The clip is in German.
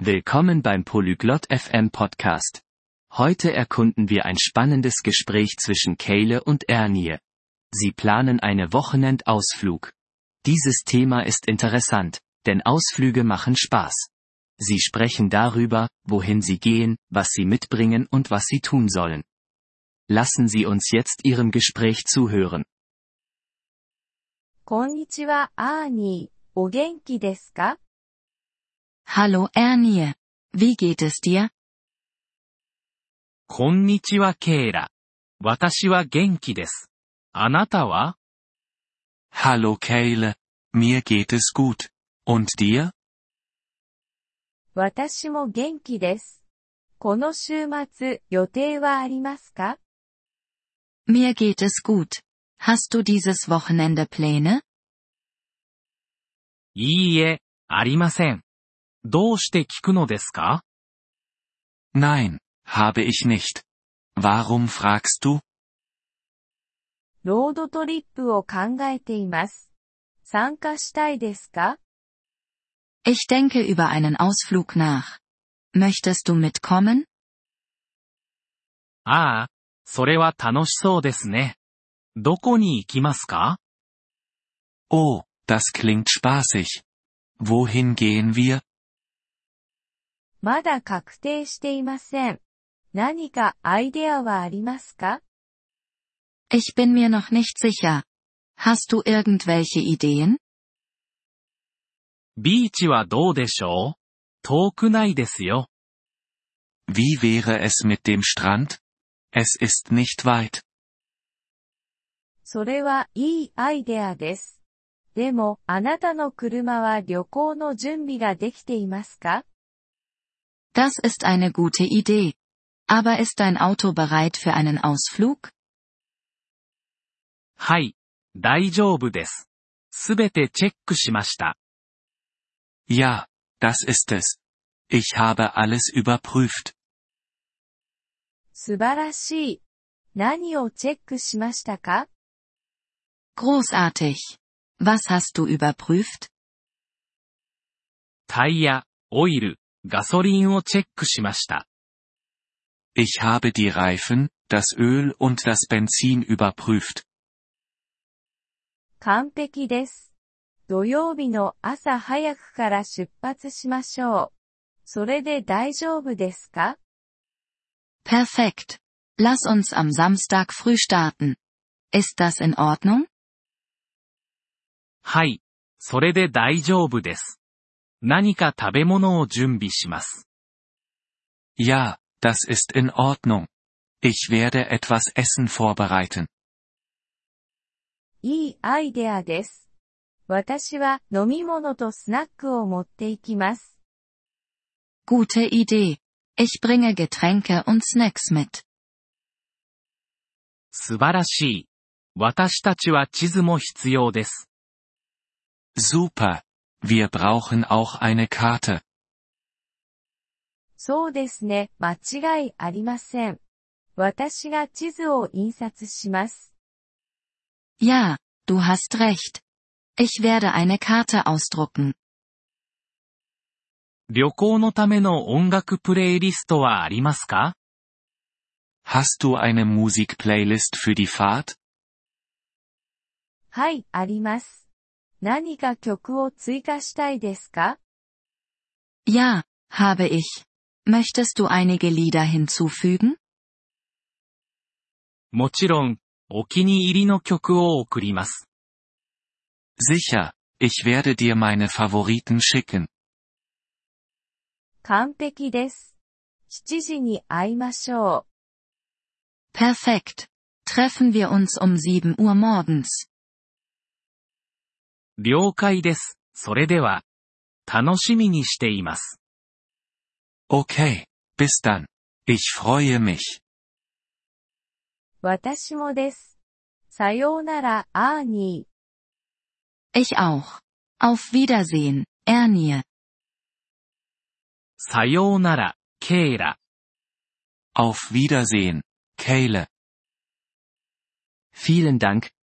Willkommen beim Polyglot FM Podcast. Heute erkunden wir ein spannendes Gespräch zwischen Kayle und Ernie. Sie planen eine Wochenendausflug. Dieses Thema ist interessant, denn Ausflüge machen Spaß. Sie sprechen darüber, wohin sie gehen, was sie mitbringen und was sie tun sollen. Lassen Sie uns jetzt Ihrem Gespräch zuhören. こんにちは、アーニー。お元気ですか Hallo Ernie. Wie geht es dir? こんにちはケイラ。私は元気です。あなたは Hallo Kayle. Mir geht es gut. Und dir? 私も元気です。この週末、予定はありますか Mir geht es gut. Hast du dieses Wochenende Pläne? いいえ、ありません。 どうして聞くのですか Nein, habe ich nicht. Warum fragst du? ロードトリップを考えています。参加したいですか Ich denke über einen Ausflug nach. Möchtest du mitkommen? ああ、それは楽しそうですね。どこに行きますか Oh, das klingt spaßig. Wohin gehen wir? まだ確定していません。何かアイデアはありますか Ich bin mir noch nicht sicher. Hast du irgendwelche Ideen? ビーチはどうでしょう遠くないですよ。Wie wäre es mit dem Strand? Es ist nicht weit. それはいいアイデアです。でも、あなたの車は旅行の準備ができていますか Das ist eine gute Idee. Aber ist dein Auto bereit für einen Ausflug? はい、大丈夫です。すべてチェックしました。 Ja, das ist es. Ich habe alles überprüft. 素晴らしい。何をチェックしましたか Großartig. Was hast du überprüft? タイヤ、オイル、 ガソリンをチェックしました。 Ich habe die Reifen, das Öl und das Benzin überprüft. 完璧です。土曜日の朝早くから出発しましょう。それで大丈夫ですか Perfekt. Lass uns am Samstag früh starten. Ist das in Ordnung? はい、それで大丈夫です。 何か食べ物を準備します。Ja, das ist in Ordnung. Ich werde etwas Essen vorbereiten. いいアイデアです。私は飲み物とスナックを持っていきます。Gute Idee. Ich bringe Getränke und Snacks mit. 素晴らしい。私たちは地図も必要です。Super. Wir brauchen auch eine Karte. そうですね、間違いありません。私が地図を印刷します。 Ja, du hast recht. Ich werde eine Karte ausdrucken. 旅行のための音楽プレイリストはありますか Hast du eine Musikplaylist für die Fahrt? はい、あります。 何か曲を追加したいですか Ja, habe ich. Möchtest du einige Lieder hinzufügen? もちろん、お気に入りの曲を送ります。 Sicher, ich werde dir meine Favoriten schicken. 完璧です。7時に会いましょう。 Perfekt. Treffen wir uns um 7 Uhr morgens. 了解です。それでは、楽しみにしています。Okay, bis dann. Ich freue mich. 私もです。さようなら、アーニー。Ich auch. Auf Wiedersehen, Ernie. さようなら、ケイラ。Auf Wiedersehen, Kayle. Vielen Dank,